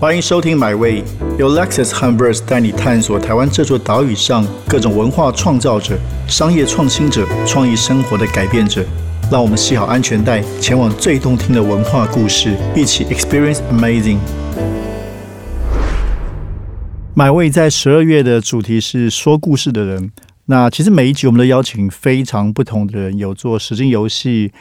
欢迎收听《My Way》，由 Lexus h u m b e r s 带你探索台湾这座岛屿上各种文化创造者、商业创新者、创意生活的改变者。让我们系好安全带，前往最动听的文化故事，一起 Experience Amazing。My Way 在十二月的主题是说故事的人。那其实每一集我们都邀请非常不同的人，有做实境游戏。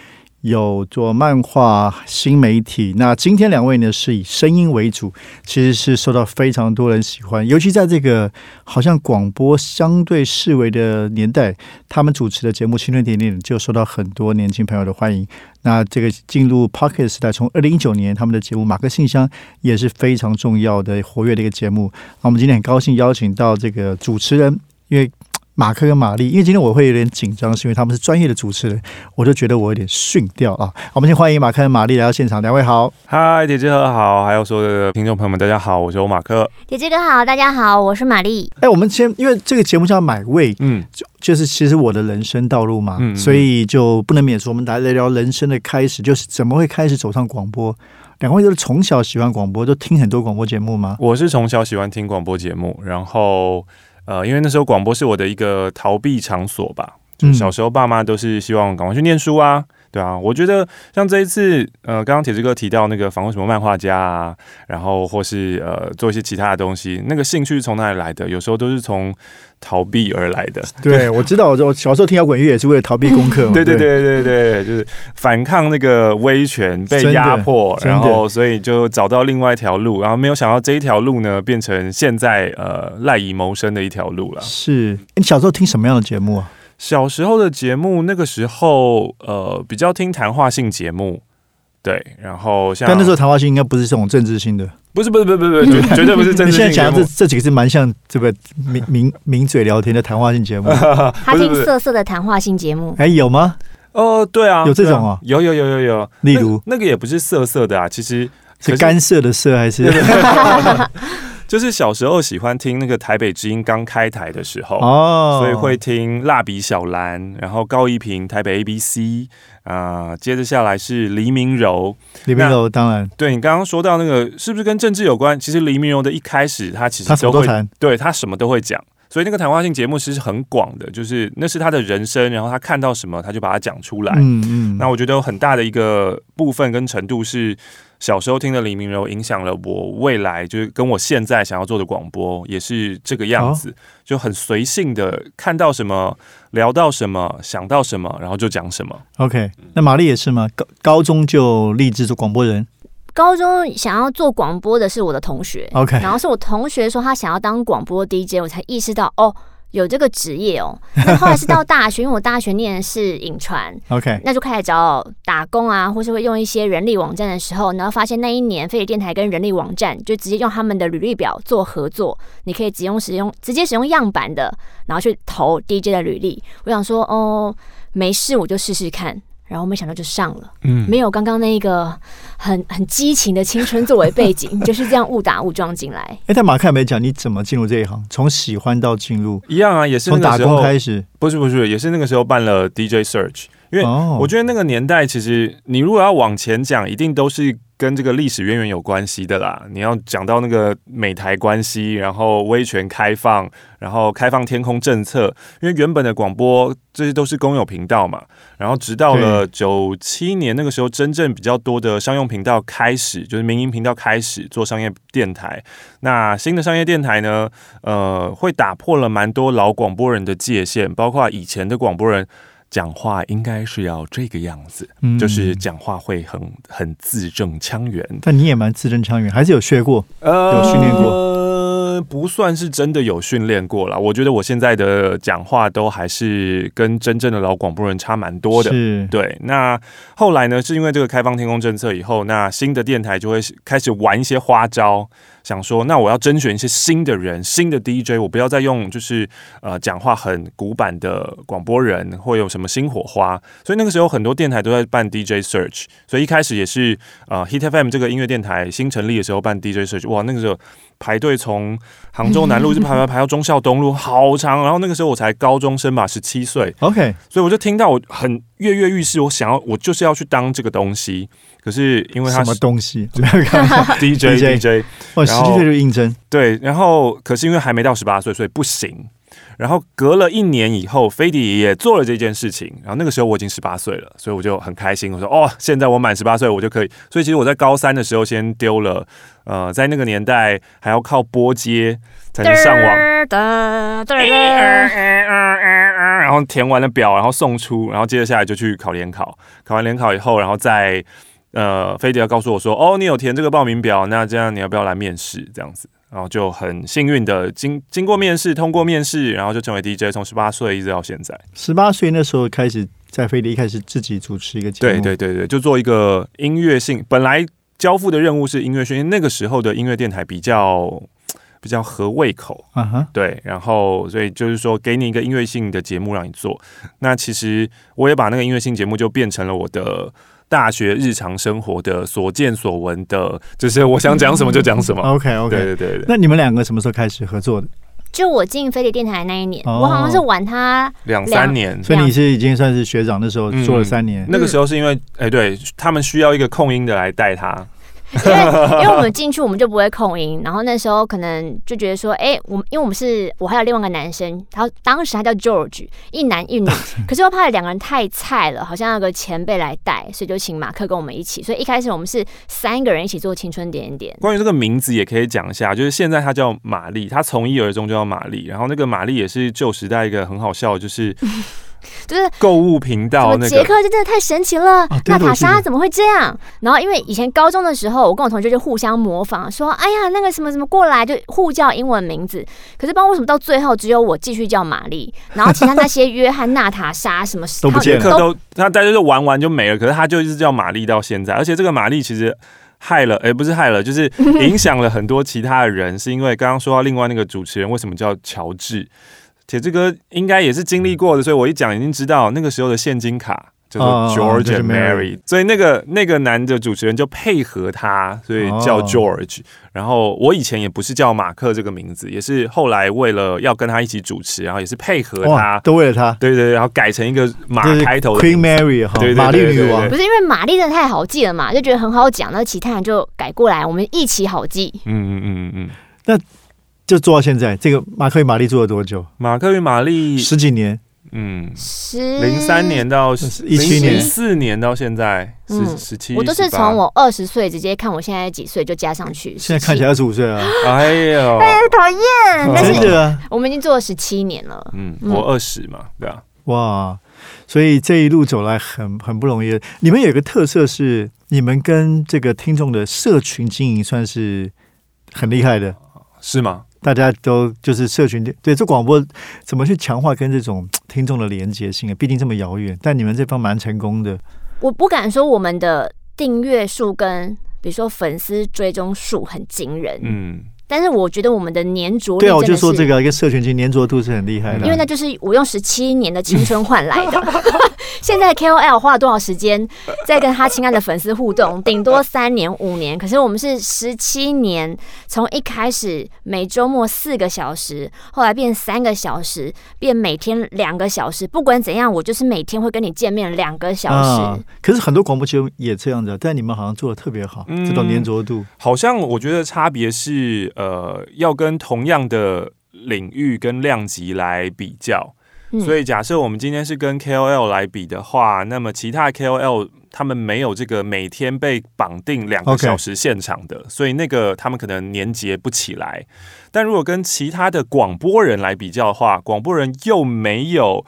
有做漫画新媒体，那今天两位呢是以声音为主，其实是受到非常多人喜欢，尤其在这个好像广播相对视为的年代，他们主持的节目《青春点点》就受到很多年轻朋友的欢迎。那这个进入 Pocket 时代，从二零一九年他们的节目《马克信箱》也是非常重要的活跃的一个节目。那我们今天很高兴邀请到这个主持人，因为。马克跟玛丽，因为今天我会有点紧张，是因为他们是专业的主持人，我就觉得我有点逊掉啊。我们先欢迎马克跟玛丽来到现场，两位好，嗨，姐姐哥好，还有所有的听众朋友们，大家好，我是欧马克。姐姐哥好，大家好，我是玛丽。哎，我们先，因为这个节目叫买位，嗯，就就是其实我的人生道路嘛，嗯所以就不能免俗。我们来聊聊人生的开始，就是怎么会开始走上广播？两位都是从小喜欢广播，都听很多广播节目吗？我是从小喜欢听广播节目，然后。呃，因为那时候广播是我的一个逃避场所吧。就小时候爸妈都是希望赶快去念书啊，对啊。我觉得像这一次，呃，刚刚铁志哥提到那个访问什么漫画家啊，然后或是呃做一些其他的东西，那个兴趣是从哪里来的？有时候都是从。逃避而来的，对我知道，我小时候听摇滚乐也是为了逃避功课嘛。对对对对对，就是反抗那个威权被压迫，然后所以就找到另外一条路，然后没有想到这一条路呢，变成现在呃赖以谋生的一条路了。是你小时候听什么样的节目啊？小时候的节目，那个时候呃比较听谈话性节目。对，然后像但那时候谈话性应该不是这种政治性的，不是不是不是不是绝 绝对不是政治性。你现在讲这这几个是蛮像这个名名名嘴聊天的谈话性节目。他听色色的谈话性节目，哎，有吗？哦，对啊，有这种啊，有有有有有。例如那个也不是色色的啊，其实是干涉的色还是？就是小时候喜欢听那个台北之音刚开台的时候哦，所以会听蜡笔小兰，然后高一平台北 A B C。啊，接着下来是黎明柔，黎明柔当然，对你刚刚说到那个是不是跟政治有关？其实黎明柔的一开始，他其实都会，对他什么都会讲，所以那个谈话性节目其实很广的，就是那是他的人生，然后他看到什么他就把它讲出来。嗯嗯，那我觉得有很大的一个部分跟程度是。小时候听的李明柔影响了我未来，就是跟我现在想要做的广播也是这个样子，就很随性的看到什么聊到什么想到什么，然后就讲什么。OK，那玛丽也是吗？高高中就立志做广播人？高中想要做广播的是我的同学。OK，然后是我同学说他想要当广播 DJ，我才意识到哦。有这个职业哦，那后来是到大学，因为我大学念的是影传，OK，那就开始找打工啊，或是会用一些人力网站的时候，然后发现那一年飞碟电台跟人力网站就直接用他们的履历表做合作，你可以只用使用直接使用样板的，然后去投 DJ 的履历。我想说，哦，没事，我就试试看。然后没想到就上了，嗯，没有刚刚那一个很很激情的青春作为背景，就是这样误打误撞进来。哎，但马克没讲你怎么进入这一行，从喜欢到进入一样啊，也是从打工开始，不是不是，也是那个时候办了 DJ Search，因为我觉得那个年代其实你如果要往前讲，一定都是。跟这个历史渊源有关系的啦，你要讲到那个美台关系，然后威权开放，然后开放天空政策，因为原本的广播这些都是公有频道嘛，然后直到了九七年那个时候，真正比较多的商用频道开始，就是民营频道开始做商业电台，那新的商业电台呢，呃，会打破了蛮多老广播人的界限，包括以前的广播人。讲话应该是要这个样子，就是讲话会很很字正腔圆。但你也蛮字正腔圆，还是有学过，有训练过。不算是真的有训练过了，我觉得我现在的讲话都还是跟真正的老广播人差蛮多的。是，对。那后来呢，是因为这个开放天空政策以后，那新的电台就会开始玩一些花招，想说，那我要甄选一些新的人，新的 DJ，我不要再用就是呃讲话很古板的广播人，会有什么新火花。所以那个时候很多电台都在办 DJ search，所以一开始也是呃 Hit FM 这个音乐电台新成立的时候办 DJ search，哇，那个时候。排队从杭州南路就排排排到忠孝东路，好长。然后那个时候我才高中生吧，十七岁。OK，所以我就听到我很跃跃欲试，我想要我就是要去当这个东西。可是因为他什么东西，DJ DJ，哇，十七岁就应征，对，然后可是因为还没到十八岁，所以不行。然后隔了一年以后，飞迪也做了这件事情。然后那个时候我已经十八岁了，所以我就很开心。我说：“哦，现在我满十八岁，我就可以。”所以其实我在高三的时候先丢了。呃，在那个年代还要靠拨接才能上网，然后填完了表，然后送出，然后接着下来就去考联考。考完联考以后，然后再呃，飞迪要告诉我说：“哦，你有填这个报名表，那这样你要不要来面试？”这样子。然后就很幸运的经经过面试，通过面试，然后就成为 DJ，从十八岁一直到现在。十八岁那时候开始在飞利，开始自己主持一个节目。对对对对，就做一个音乐性。本来交付的任务是音乐训练，那个时候的音乐电台比较比较合胃口。嗯哼。对，然后所以就是说，给你一个音乐性的节目让你做。那其实我也把那个音乐性节目就变成了我的。大学日常生活的所见所闻的，就是我想讲什么就讲什么。OK OK，对对对。那你们两个什么时候开始合作的？就我进飞碟电台那一年，我好像是晚他两三年，所以你是已经算是学长那时候做了三年。那个时候是因为，哎，对他们需要一个控音的来带他。因为因为我们进去我们就不会控音，然后那时候可能就觉得说，哎，我们因为我们是我还有另外一个男生，他当时他叫 George，一男一女，可是又怕两个人太菜了，好像有个前辈来带，所以就请马克跟我们一起。所以一开始我们是三个人一起做青春点点。关于这个名字也可以讲一下，就是现在他叫玛丽，他从一而终就叫玛丽，然后那个玛丽也是旧时代一个很好笑，就是。就是购物频道，那个杰克就真的太神奇了。娜塔莎怎么会这样？然后因为以前高中的时候，我跟我同学就互相模仿，说：“哎呀，那个什么什么过来，就互叫英文名字。”可是不知道为什么到最后只有我继续叫玛丽，然后其他那些约翰、娜塔莎什么都不见了，都他大家就玩完就没了。可是他就一直叫玛丽到现在，而且这个玛丽其实害了，哎，不是害了，就是影响了很多其他的人。是因为刚刚说到另外那个主持人为什么叫乔治？铁志哥应该也是经历过的，所以我一讲已经知道那个时候的现金卡叫做 George and Mary，所以那个那个男的主持人就配合他，所以叫 George。然后我以前也不是叫马克这个名字，也是后来为了要跟他一起主持，然后也是配合他，都为了他，对对，然后改成一个马开头的 Queen Mary 哈，玛丽女王，不是因为玛丽真的太好记了嘛，就觉得很好讲，那其他人就改过来，我们一起好记。嗯嗯嗯嗯，那。就做到现在，这个马克与玛丽做了多久？马克与玛丽十几年，嗯，十零三年到一七年，四年到现在十十七。我都是从我二十岁直接看我现在几岁就加上去。现在看起来二十五岁啊！哎呦，哎，讨厌！但是我们已经做了十七年了。嗯，我二十嘛，对啊。哇，所以这一路走来很很不容易。你们有一个特色是，你们跟这个听众的社群经营算是很厉害的，是吗？大家都就是社群对这广播怎么去强化跟这种 听众的连接性啊？毕竟这么遥远，但你们这方蛮成功的。我不敢说我们的订阅数跟比如说粉丝追踪数很惊人，嗯。但是我觉得我们的粘着对啊，我就说这个一个社群群粘着度是很厉害的，因为那就是我用十七年的青春换来的。现在 KOL 花了多少时间在跟他亲爱的粉丝互动？顶多三年五年，可是我们是十七年，从一开始每周末四个小时，后来变三个小时，变每天两个小时。不管怎样，我就是每天会跟你见面两个小时。可是很多广播节目也这样子，但你们好像做的特别好，这种粘着度。好像我觉得差别是。呃，要跟同样的领域跟量级来比较，所以假设我们今天是跟 KOL 来比的话，那么其他 KOL 他们没有这个每天被绑定两个小时现场的，所以那个他们可能连接不起来。但如果跟其他的广播人来比较的话，广播人又没有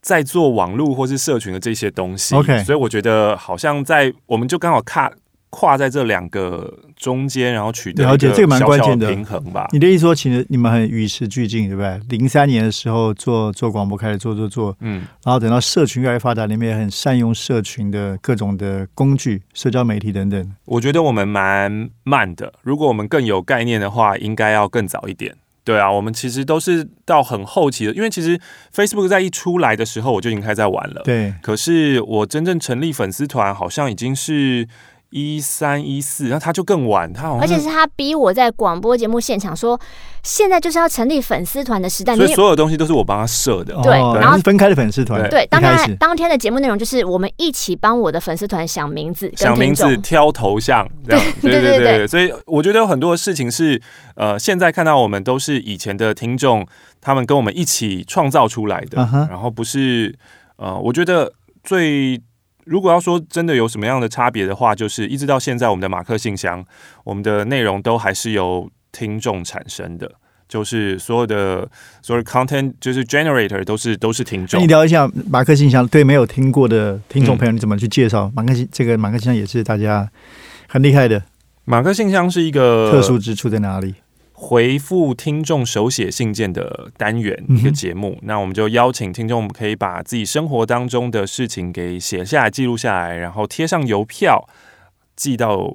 在做网络或是社群的这些东西，OK，所以我觉得好像在我们就刚好看。跨在这两个中间，然后取得了解这个蛮关键的平衡吧。你的意思说，其实你们很与时俱进，对不对？零三年的时候做做广播，开始做做做，嗯，然后等到社群越来越发达，你们也很善用社群的各种的工具、社交媒体等等。我觉得我们蛮慢的，如果我们更有概念的话，应该要更早一点。对啊，我们其实都是到很后期的，因为其实 Facebook 在一出来的时候，我就已经开始在玩了。对，可是我真正成立粉丝团，好像已经是。一三一四，然后他就更晚，他好像而且是他逼我在广播节目现场说，现在就是要成立粉丝团的时代，所以所有东西都是我帮他设的。对，然后是分开的粉丝团。对，当天当天的节目内容就是我们一起帮我的粉丝团想名字、想名字、挑头像，这样。对对对对。所以我觉得有很多的事情是，呃，现在看到我们都是以前的听众，他们跟我们一起创造出来的，然后不是，呃，我觉得最。如果要说真的有什么样的差别的话，就是一直到现在，我们的马克信箱，我们的内容都还是由听众产生的，就是所有的所有 content 就是 generator 都是都是听众。你聊一下马克信箱，对没有听过的听众朋友，你怎么去介绍马克信？这个马克信箱也是大家很厉害的。马克信箱是一个特殊之处在哪里？回复听众手写信件的单元一个节目，那我们就邀请听众可以把自己生活当中的事情给写下来、记录下来，然后贴上邮票寄到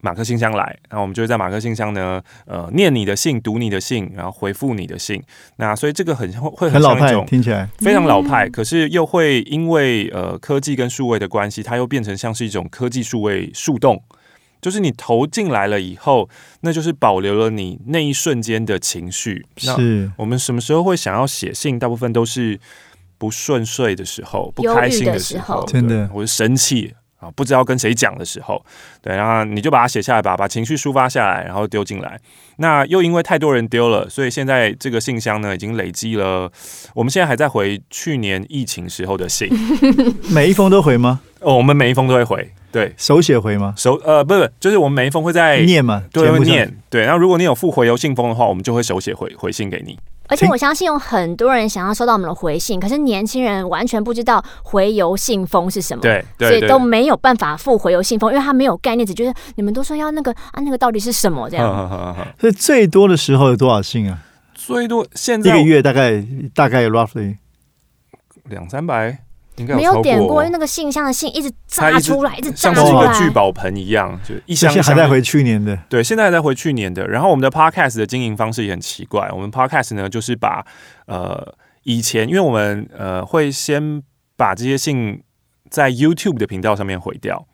马克信箱来。那我们就会在马克信箱呢，呃，念你的信、读你的信，然后回复你的信。那所以这个很会很老派，听起来非常老派，可是又会因为呃科技跟数位的关系，它又变成像是一种科技数位树洞。就是你投进来了以后，那就是保留了你那一瞬间的情绪。是我们什么时候会想要写信？大部分都是不顺遂的时候、不开心的时候，真的，或者生气啊，不知道跟谁讲的时候。对，然后你就把它写下来吧，把情绪抒发下来，然后丢进来。那又因为太多人丢了，所以现在这个信箱呢，已经累积了。我们现在还在回去年疫情时候的信，每一封都回吗？哦，我们每一封都会回。对，手写回吗？手呃，不是，就是我们每一封会在念嘛，对，会念。对，然后如果你有附回邮信封的话，我们就会手写回回信给你。而且我相信有很多人想要收到我们的回信，可是年轻人完全不知道回邮信封是什么，对，所以都没有办法附回邮信封，因为他没有概念，只觉得你们都说要那个啊，那个到底是什么这样。所以最多的时候有多少信啊？最多现在一个月大概大概 roughly 两三百。没有点过，因为那个信箱的信一直炸出来，一直炸出来，像一个聚宝盆一样，就一箱还在回去年的。对，现在还在回去年的。然后我们的 podcast 的经营方式也很奇怪，我们 podcast 呢就是把呃以前，因为我们呃会先把这些信在 YouTube 的频道上面毁掉，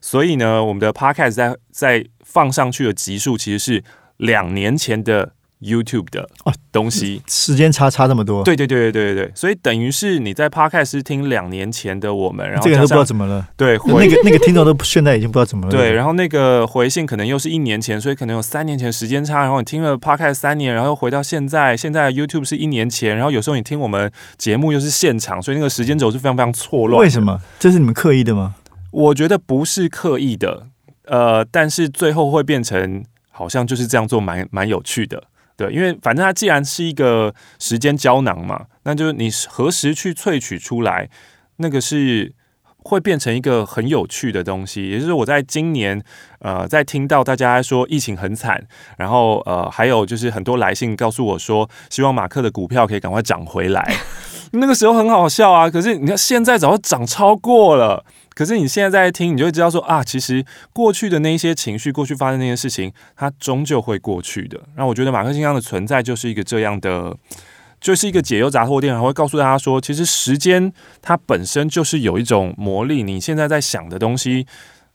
所以呢，我们的 podcast 在在放上去的集数其实是两年前的。YouTube 的哦东西，时间差差这么多，对对对对对对对，所以等于是你在 Podcast 听两年前的我们，然后这个都不知道怎么了，对，那个那个听众都现在已经不知道怎么了，对，然后那个回信可能又是一年前，所以可能有三年前时间差，然后你听了 Podcast 三年，然后又回到现在，现在 YouTube 是一年前，然后有时候你听我们节目又是现场，所以那个时间轴是非常非常错乱。为什么？这是你们刻意的吗？我觉得不是刻意的，呃，但是最后会变成好像就是这样做，蛮蛮有趣的。对，因为反正它既然是一个时间胶囊嘛，那就是你何时去萃取出来，那个是会变成一个很有趣的东西。也就是我在今年，呃，在听到大家说疫情很惨，然后呃，还有就是很多来信告诉我说，希望马克的股票可以赶快涨回来。那个时候很好笑啊，可是你看现在早就涨超过了。可是你现在在听，你就会知道说啊，其实过去的那一些情绪，过去发生那些事情，它终究会过去的。然后我觉得马克信箱的存在就是一个这样的，就是一个解忧杂货店，然后会告诉大家说，其实时间它本身就是有一种魔力。你现在在想的东西，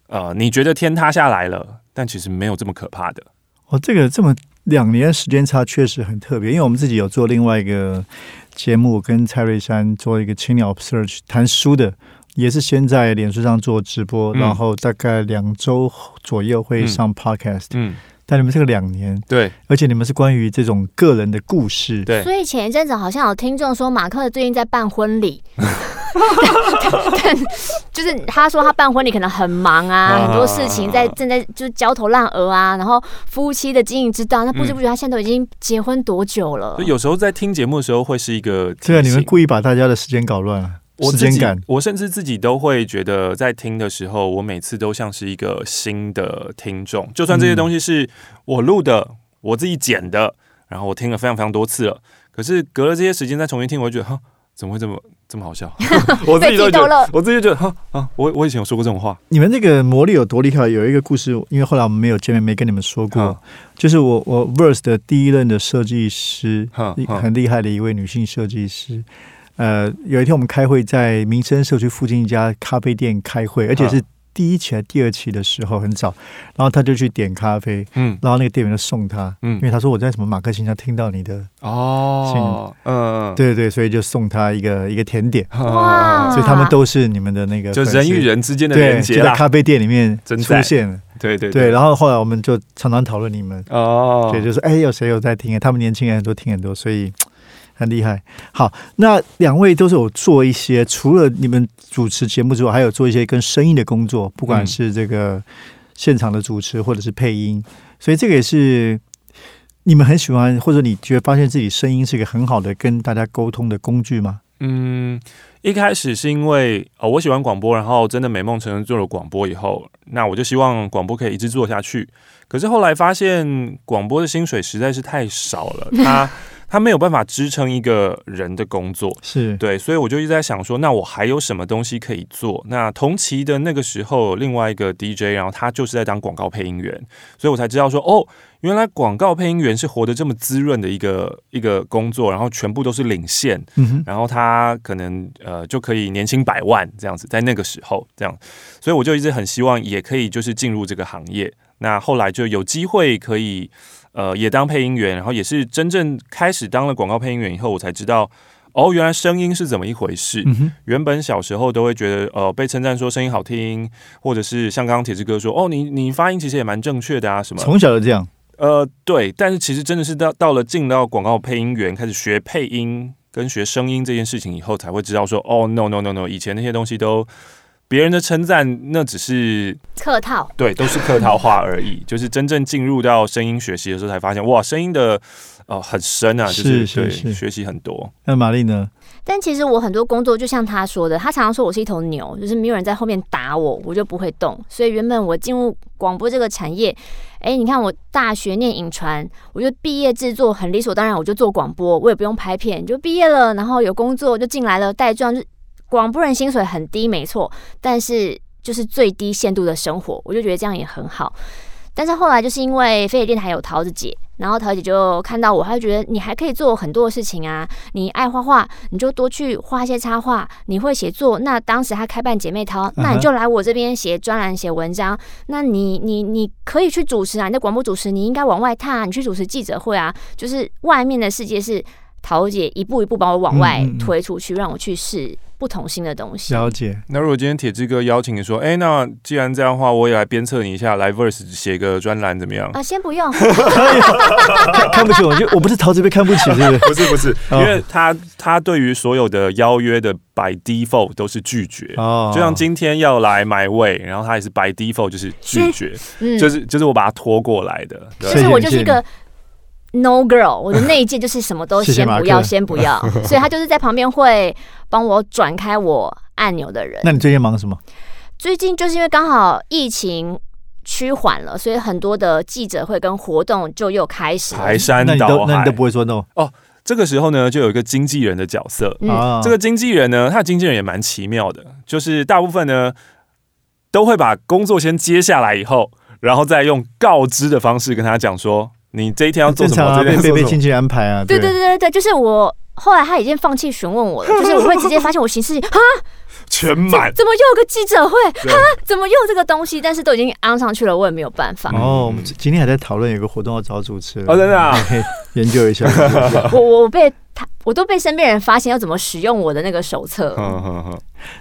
呃，你觉得天塌下来了，但其实没有这么可怕的。哦，这个这么两年时间差确实很特别，因为我们自己有做另外一个节目，跟蔡瑞山做一个青鸟 search 谈书的。也是先在脸书上做直播，然后大概两周左右会上 podcast。嗯，但你们这个两年，对，而且你们是关于这种个人的故事，对。所以前一阵子好像有听众说，马克最近在办婚礼，就是他说他办婚礼可能很忙啊，很多事情在正在就是焦头烂额啊，然后夫妻的经营之道，那不知不觉他现在都已经结婚多久了？有时候在听节目的时候会是一个，对啊，你们故意把大家的时间搞乱了。我自己，我甚至自己都会觉得，在听的时候，我每次都像是一个新的听众。就算这些东西是我录的，我自己剪的，然后我听了非常非常多次了，可是隔了这些时间再重新听，我就觉得哈，怎么会这么这么好笑？我自己都觉得，我自己觉得哈啊，我我以前有说过这种话。你们这个魔力有多厉害？有一个故事，因为后来我们没有见面，没跟你们说过，就是我我 Verse 的第一任的设计师，很厉害的一位女性设计师。呃，有一天我们开会在民生社区附近一家咖啡店开会，而且是第一期还第二期的时候很早，然后他就去点咖啡，嗯，然后那个店员就送他，嗯，因为他说我在什么马克信上听到你的哦，嗯，对对，所以就送他一个一个甜点，哇，所以他们都是你们的那个，就人与人之间的连接，在咖啡店里面出现了，对对对，然后后来我们就常常讨论你们，哦，对，就是哎，有谁有在听？他们年轻人都听很多，所以。很厉害，好，那两位都是有做一些，除了你们主持节目之外，还有做一些跟声音的工作，不管是这个现场的主持或者是配音，所以这个也是你们很喜欢，或者你觉得发现自己声音是一个很好的跟大家沟通的工具吗？嗯，一开始是因为哦，我喜欢广播，然后真的美梦成真做了广播以后，那我就希望广播可以一直做下去。可是后来发现广播的薪水实在是太少了，它。他没有办法支撑一个人的工作，是对，所以我就一直在想说，那我还有什么东西可以做？那同期的那个时候，另外一个 DJ，然后他就是在当广告配音员，所以我才知道说，哦，原来广告配音员是活得这么滋润的一个一个工作，然后全部都是领线，然后他可能呃就可以年薪百万这样子，在那个时候这样，所以我就一直很希望也可以就是进入这个行业。那后来就有机会可以。呃，也当配音员，然后也是真正开始当了广告配音员以后，我才知道，哦，原来声音是怎么一回事。原本小时候都会觉得，呃，被称赞说声音好听，或者是像刚刚铁志哥说，哦，你你发音其实也蛮正确的啊，什么？从小就这样。呃，对，但是其实真的是到到了进到广告配音员，开始学配音跟学声音这件事情以后，才会知道说，哦，no no no no，以前那些东西都。别人的称赞那只是客套，对，都是客套话而已。就是真正进入到声音学习的时候，才发现哇，声音的哦很深啊，就是对学习很多。那玛丽呢？但其实我很多工作就像他说的，他常常说我是一头牛，就是没有人在后面打我，我就不会动。所以原本我进入广播这个产业，哎，你看我大学念影传，我就毕业制作很理所当然，我就做广播，我也不用拍片，就毕业了，然后有工作就进来了，带状就。广播人薪水很低，没错，但是就是最低限度的生活，我就觉得这样也很好。但是后来就是因为飞碟电台有桃子姐，然后桃子姐就看到我，她就觉得你还可以做很多的事情啊，你爱画画，你就多去画一些插画，你会写作。那当时她开办姐妹淘，那你就来我这边写专栏、写文章。那你你你可以去主持啊，你在广播主持，你应该往外探啊，你去主持记者会啊，就是外面的世界是桃姐一步一步把我往外推出去，让我去试。不同新的东西，了解。那如果今天铁志哥邀请你说，哎，那既然这样的话，我也来鞭策你一下，来 verse 写个专栏怎么样？啊，先不用。看不起我，就我不是桃子被看不起，是不是？不是不是，因为他他对于所有的邀约的 by default 都是拒绝。哦。就像今天要来买位，然后他也是 by default 就是拒绝，就是就是我把他拖过来的。其实我就是一个。No girl，我的那一届就是什么都先不要，先不要，所以他就是在旁边会帮我转开我按钮的人。那你最近忙什么？最近就是因为刚好疫情趋缓了，所以很多的记者会跟活动就又开始。排山倒海，那你都不会说 no 哦。这个时候呢，就有一个经纪人的角色。嗯，这个经纪人呢，他的经纪人也蛮奇妙的，就是大部分呢都会把工作先接下来以后，然后再用告知的方式跟他讲说。你这一天要做什么？被被亲戚安排啊？对对对对对，就是我后来他已经放弃询问我了，就是我会直接发现我行事 啊，全满，怎么又有个记者会啊？怎么又这个东西？但是都已经安上去了，我也没有办法。哦，我们今天还在讨论有个活动要找主持人，哦，真的啊，研究一下。我我被他，我都被身边人发现要怎么使用我的那个手册。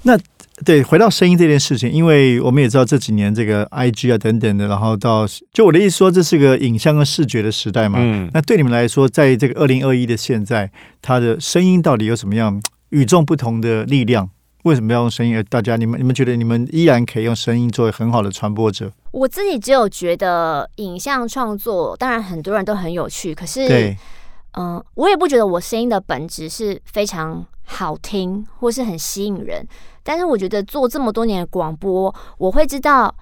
那。对，回到声音这件事情，因为我们也知道这几年这个 I G 啊等等的，然后到就我的意思说，这是个影像跟视觉的时代嘛。嗯。那对你们来说，在这个二零二一的现在，它的声音到底有什么样与众不同的力量？为什么要用声音？大家，你们你们觉得你们依然可以用声音作为很好的传播者？我自己只有觉得影像创作，当然很多人都很有趣，可是，对，嗯，我也不觉得我声音的本质是非常好听或是很吸引人。但是我觉得做这么多年的广播，我会知道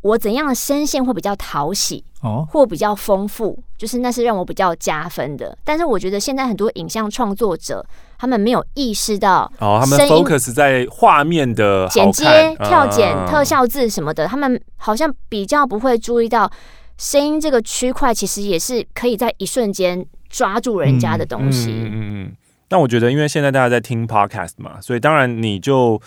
我怎样的声线会比较讨喜哦，或比较丰富，就是那是让我比较加分的。但是我觉得现在很多影像创作者，他们没有意识到哦，他们 focus 在画面的剪接、跳剪、特效字什么的，他们好像比较不会注意到声音这个区块，其实也是可以在一瞬间抓住人家的东西。嗯嗯嗯。但我觉得，因为现在大家在听 podcast 嘛，所以当然你就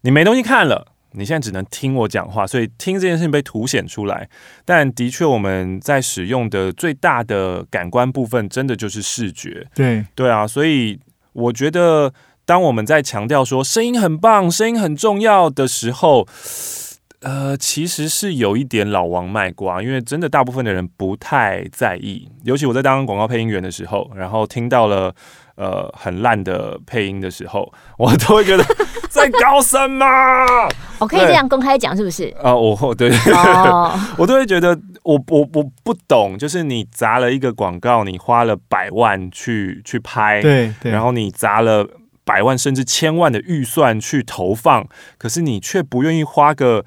你没东西看了，你现在只能听我讲话，所以听这件事情被凸显出来。但的确，我们在使用的最大的感官部分，真的就是视觉。对对啊，所以我觉得，当我们在强调说声音很棒、声音很重要的时候，呃，其实是有一点老王卖瓜，因为真的大部分的人不太在意。尤其我在当广告配音员的时候，然后听到了。呃，很烂的配音的时候，我都会觉得 在搞什么？我可以这样公开讲，是不是？啊，我对，我都会觉得我我我不懂，就是你砸了一个广告，你花了百万去去拍，对，然后你砸了百万甚至千万的预算去投放，可是你却不愿意花个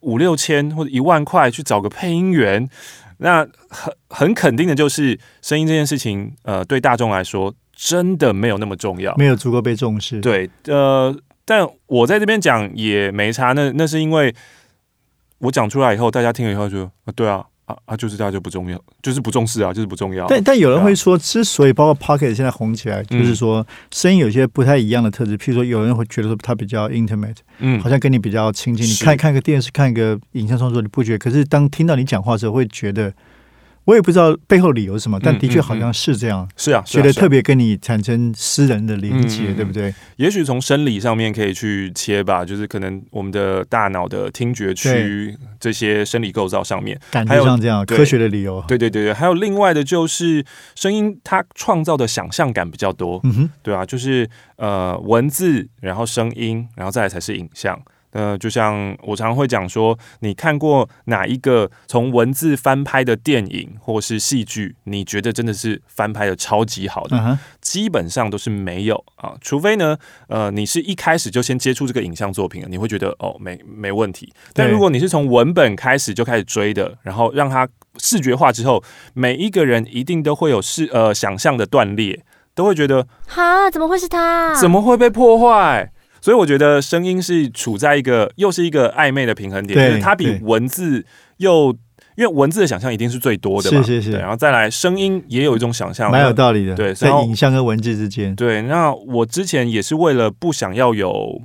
五六千或者一万块去找个配音员，那很很肯定的就是声音这件事情，呃，对大众来说。真的没有那么重要，没有足够被重视。对，呃，但我在这边讲也没差。那那是因为我讲出来以后，大家听了以后就啊，对啊，啊啊，就是大家就不重要，就是不重视啊，就是不重要。但但有人会说，之所以包括 Pocket 现在红起来，就是说声音有些不太一样的特质。譬如说，有人会觉得说它比较 intimate，嗯，好像跟你比较亲近。你看看个电视，看个影像创作，你不觉得？可是当听到你讲话的时候，会觉得。我也不知道背后理由是什么，但的确好像是这样。是啊，觉得特别跟你产生私人的连接，对不对？也许从生理上面可以去切吧，就是可能我们的大脑的听觉区这些生理构造上面，感觉上这样科学的理由。对对对对，还有另外的就是声音，它创造的想象感比较多。嗯哼，对啊，就是呃文字，然后声音，然后再来才是影像。呃，就像我常常会讲说，你看过哪一个从文字翻拍的电影或是戏剧，你觉得真的是翻拍的超级好的？基本上都是没有啊，除非呢，呃，你是一开始就先接触这个影像作品你会觉得哦，没没问题。但如果你是从文本开始就开始追的，然后让它视觉化之后，每一个人一定都会有视呃想象的断裂，都会觉得哈，怎么会是他？怎么会被破坏？所以我觉得声音是处在一个又是一个暧昧的平衡点，就是它比文字又因为文字的想象一定是最多的嘛，是是是，然后再来声音也有一种想象，蛮有道理的，对，在影像跟文字之间，对。那我之前也是为了不想要有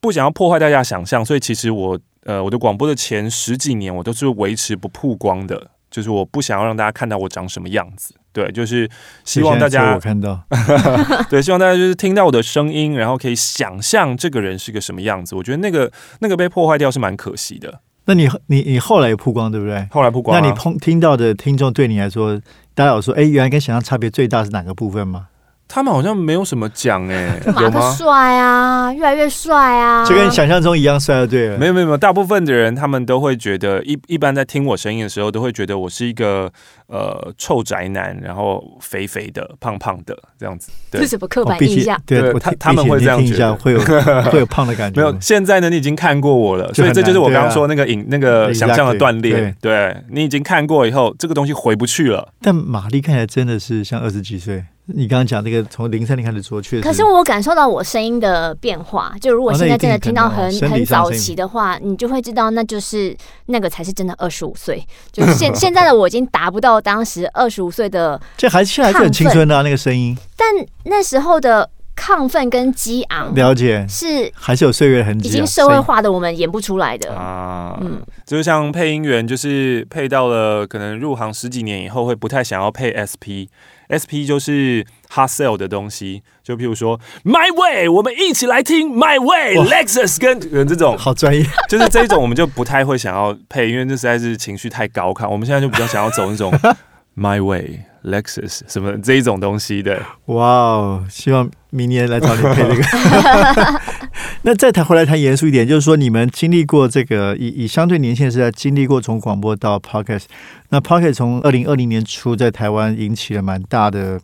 不想要破坏大家想象，所以其实我呃我的广播的前十几年我都是维持不曝光的，就是我不想要让大家看到我长什么样子。对，就是希望大家我看到，对，希望大家就是听到我的声音，然后可以想象这个人是个什么样子。我觉得那个那个被破坏掉是蛮可惜的。那你你你后来有曝光对不对？后来曝光，那你碰听到的听众对你来说，大家有说，哎，原来跟想象差别最大是哪个部分吗？他们好像没有什么讲哎，有吗帅啊，越来越帅啊，就跟想象中一样帅就对了。没有没有没有，大部分的人他们都会觉得一一般在听我声音的时候，都会觉得我是一个呃臭宅男，然后肥肥的、胖胖的这样子。是什么刻板印象？对，他他们会这样觉得，会有 会有胖的感觉。没有，现在呢，你已经看过我了，所以这就是我刚刚说那个影那个想象的锻炼。对你已经看过以后，这个东西回不去了。但玛丽看起来真的是像二十几岁。你刚刚讲那个从零三年开始做，确实。可是我感受到我声音的变化，就如果现在真的听到很很早期的话，你就会知道那就是那个才是真的二十五岁。就是现 现在的我已经达不到当时二十五岁的，这还现在是很青春的啊那个声音。但那时候的亢奋跟激昂，了解是还是有岁月痕迹，已经社会化的我们演不出来的啊。嗯，就像配音员，就是配到了可能入行十几年以后，会不太想要配 SP。S P 就是 hard sell 的东西，就譬如说 My Way，我们一起来听 My Way，Lexus 跟这种好专业，就是这一种我们就不太会想要配，因为这实在是情绪太高亢。我们现在就比较想要走那种 My Way，Lexus 什么这一种东西的。哇哦，希望明年来找你配这个。那再谈回来谈严肃一点，就是说你们经历过这个以以相对年轻的时代经历过从广播到 podcast，那 podcast 从二零二零年初在台湾引起了蛮大的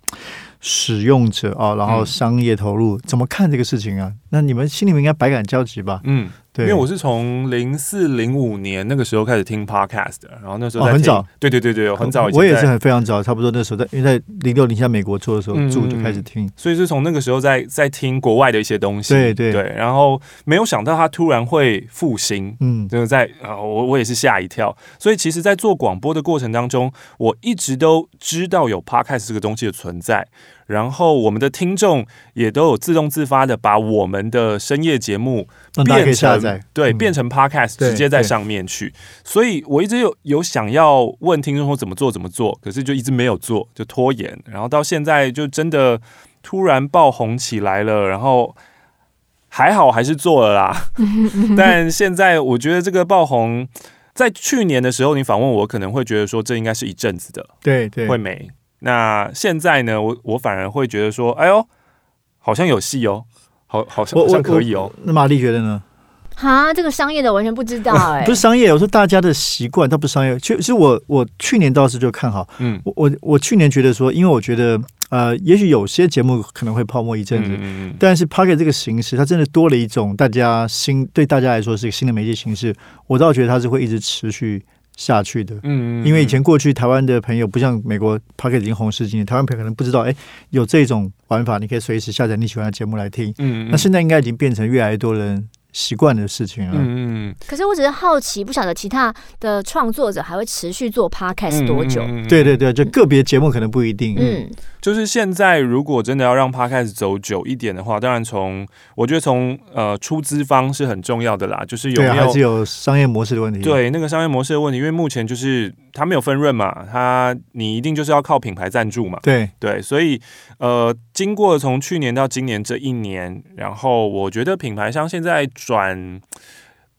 使用者啊，然后商业投入，怎么看这个事情啊？那你们心里面应该百感交集吧？嗯。因为我是从零四零五年那个时候开始听 podcast 的，然后那时候很早，对对对对，很早。我也是很非常早，差不多那时候在，因为在零六零在美国做的时候住就开始听，所以是从那个时候在在听国外的一些东西，对对对。然后没有想到他突然会复兴，嗯，就是在啊，我我也是吓一跳。所以其实，在做广播的过程当中，我一直都知道有 podcast 这个东西的存在。然后我们的听众也都有自动自发的把我们的深夜节目变成对变成 podcast 直接在上面去，所以我一直有有想要问听众说怎么做怎么做，可是就一直没有做，就拖延，然后到现在就真的突然爆红起来了，然后还好还是做了啦，但现在我觉得这个爆红在去年的时候你访问我可能会觉得说这应该是一阵子的，对对会没。那现在呢？我我反而会觉得说，哎呦，好像有戏哦，好好像好像可以哦。那玛丽觉得呢？哈，这个商业的完全不知道 哎，不是商业，我说大家的习惯，它不是商业。其实我我去年倒是就看好，嗯，我我我去年觉得说，因为我觉得呃，也许有些节目可能会泡沫一阵子，嗯嗯，但是 p o c k e t 这个形式，它真的多了一种大家新对大家来说是一个新的媒介形式，我倒觉得它是会一直持续。下去的，嗯，因为以前过去台湾的朋友不像美国 p o c k e t 已经红十几年，台湾朋友可能不知道，哎，有这种玩法，你可以随时下载你喜欢的节目来听，嗯，那现在应该已经变成越来越多人。习惯的事情了，嗯，可是我只是好奇，不晓得其他的创作者还会持续做 podcast 多久？对对对，就个别节目可能不一定。嗯，就是现在如果真的要让 podcast 走久一点的话，当然从我觉得从呃出资方是很重要的啦，就是有没有有商业模式的问题？对，那个商业模式的问题，因为目前就是它没有分润嘛，它你一定就是要靠品牌赞助嘛。对对，所以呃，经过从去年到今年这一年，然后我觉得品牌商现在。转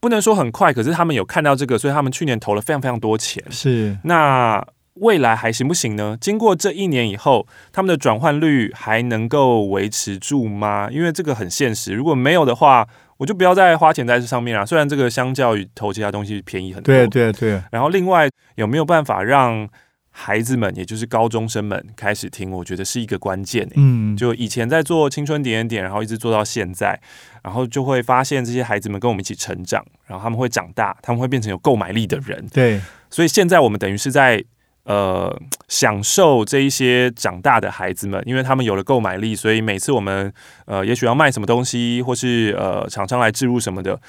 不能说很快，可是他们有看到这个，所以他们去年投了非常非常多钱。是那未来还行不行呢？经过这一年以后，他们的转换率还能够维持住吗？因为这个很现实，如果没有的话，我就不要再花钱在这上面了。虽然这个相较于投其他东西便宜很多，对对对。然后另外有没有办法让？孩子们，也就是高中生们开始听，我觉得是一个关键。嗯，就以前在做青春点点点，然后一直做到现在，然后就会发现这些孩子们跟我们一起成长，然后他们会长大，他们会变成有购买力的人。对，所以现在我们等于是在呃享受这一些长大的孩子们，因为他们有了购买力，所以每次我们呃也许要卖什么东西，或是呃厂商来置入什么的。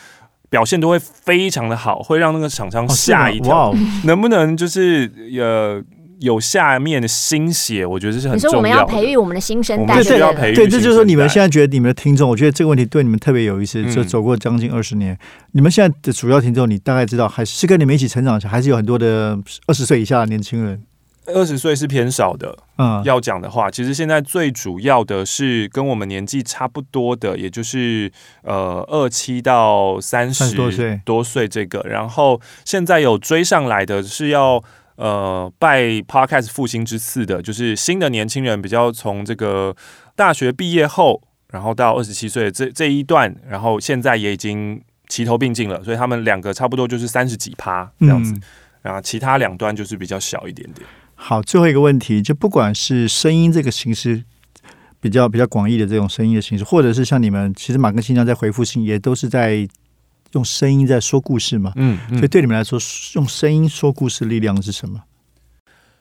表现都会非常的好，会让那个厂商吓一跳。能不能就是呃有下面的心血？我觉得这是很重要。我们要培育我们的新生代，对要培育。对，这就是说你们现在觉得你们的听众，我觉得这个问题对你们特别有意思。就走过将近二十年，你们现在的主要听众，你大概知道，还是跟你们一起成长，还是有很多的二十岁以下的年轻人。二十岁是偏少的，嗯，要讲的话，其实现在最主要的是跟我们年纪差不多的，也就是呃二七到三十多岁多岁这个，然后现在有追上来的是要呃拜 Podcast 复兴之赐的，就是新的年轻人比较从这个大学毕业后，然后到二十七岁这这一段，然后现在也已经齐头并进了，所以他们两个差不多就是三十几趴这样子，然后其他两端就是比较小一点点。好，最后一个问题，就不管是声音这个形式比较比较广义的这种声音的形式，或者是像你们，其实马跟新疆在回复信也都是在用声音在说故事嘛。嗯，所以对你们来说，用声音说故事力量是什么？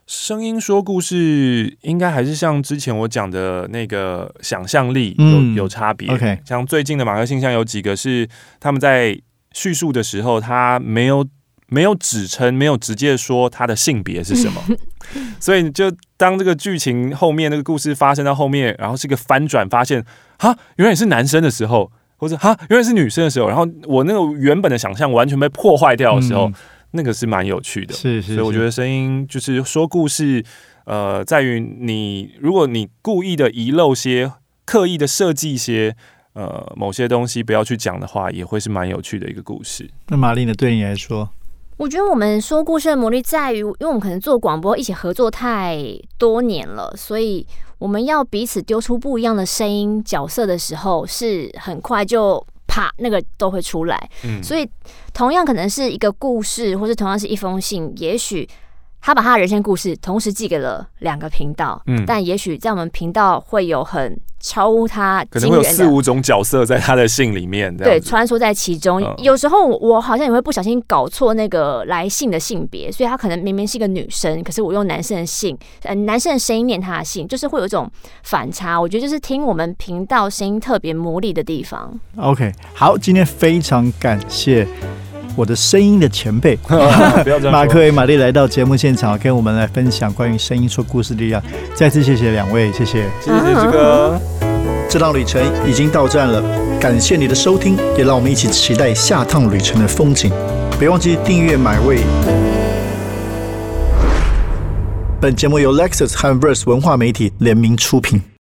声音说故事应该还是像之前我讲的那个想象力有有差别。OK，像最近的马克信箱有几个是他们在叙述的时候，他没有。没有指称，没有直接说他的性别是什么，所以就当这个剧情后面那个故事发生到后面，然后是一个翻转，发现哈，原来是男生的时候，或者哈，原来是女生的时候，然后我那个原本的想象完全被破坏掉的时候，那个是蛮有趣的。是是，所以我觉得声音就是说故事，呃，在于你如果你故意的遗漏些、刻意的设计一些呃某些东西不要去讲的话，也会是蛮有趣的一个故事。那玛丽呢？对你来说？我觉得我们说故事的魔力在于，因为我们可能做广播一起合作太多年了，所以我们要彼此丢出不一样的声音角色的时候，是很快就啪那个都会出来。嗯，所以同样可能是一个故事，或是同样是一封信，也许他把他的人生故事同时寄给了两个频道，嗯，但也许在我们频道会有很。超乎他，可能会有四五种角色在他的信里面，对，穿梭在其中。有时候我好像也会不小心搞错那个来信的性别，所以他可能明明是一个女生，可是我用男生的信，呃，男生的声音念他的信，就是会有一种反差。我觉得就是听我们频道声音特别魔力的地方。OK，好，今天非常感谢我的声音的前辈 马克与玛丽来到节目现场，跟我们来分享关于声音说故事的力量。再次谢谢两位，谢谢，谢谢志哥。这趟旅程已经到站了，感谢你的收听，也让我们一起期待下趟旅程的风景。别忘记订阅买位。本节目由 Lexus 和 Verse 文化媒体联名出品。